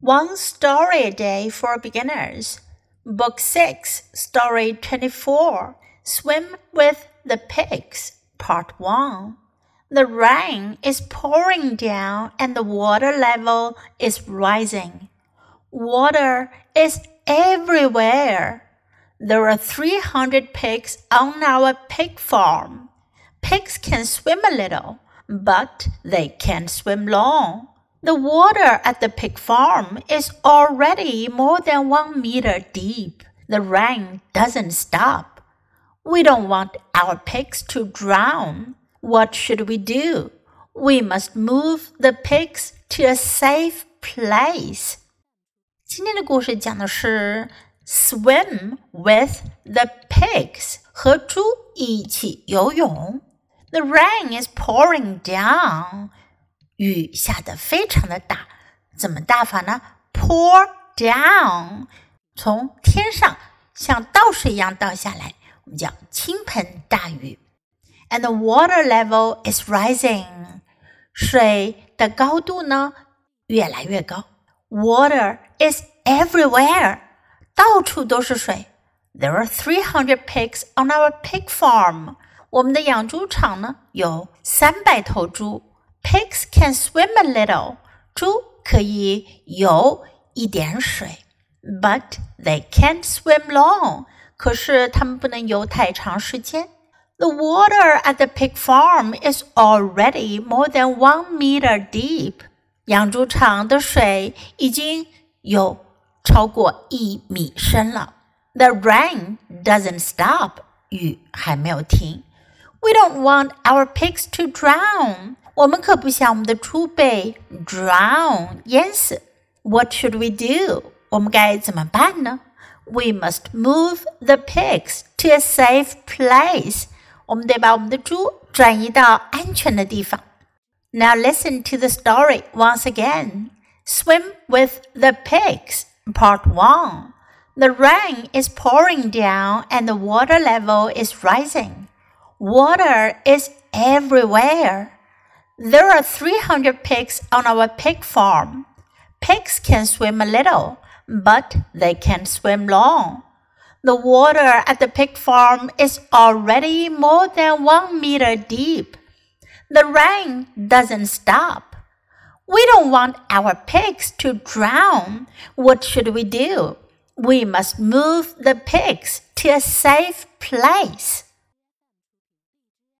One Story a Day for Beginners, Book 6, Story 24 Swim with the Pigs, Part 1. The rain is pouring down and the water level is rising. Water is everywhere. There are 300 pigs on our pig farm. Pigs can swim a little, but they can't swim long. The water at the pig farm is already more than one meter deep. The rain doesn't stop. We don't want our pigs to drown. What should we do? We must move the pigs to a safe place. 今天的故事讲的是 swim with the pigs 和猪一起游泳。The rain is pouring down. 雨下得非常的大，怎么大法呢？Pour down，从天上像倒水一样倒下来，我们叫倾盆大雨。And the water level is rising，水的高度呢越来越高。Water is everywhere，到处都是水。There are three hundred pigs on our pig farm，我们的养猪场呢有三百头猪。Pigs can swim a little. 猪可以游一点水，but they can't swim long. 可是它们不能游太长时间。The water at the pig farm is already more than one meter deep. 养猪场的水已经有超过一米深了。The rain doesn't stop. 雨还没有停。We don't want our pigs to drown. 我们可不想我们的猪被 drown 淹死。What should we do？我们该怎么办呢？We must move the pigs to a safe place。我们得把我们的猪转移到安全的地方。Now listen to the story once again. Swim with the pigs, part 1. The rain is pouring down and the water level is rising. Water is everywhere. There are 300 pigs on our pig farm. Pigs can swim a little, but they can't swim long. The water at the pig farm is already more than one meter deep. The rain doesn't stop. We don't want our pigs to drown. What should we do? We must move the pigs to a safe place.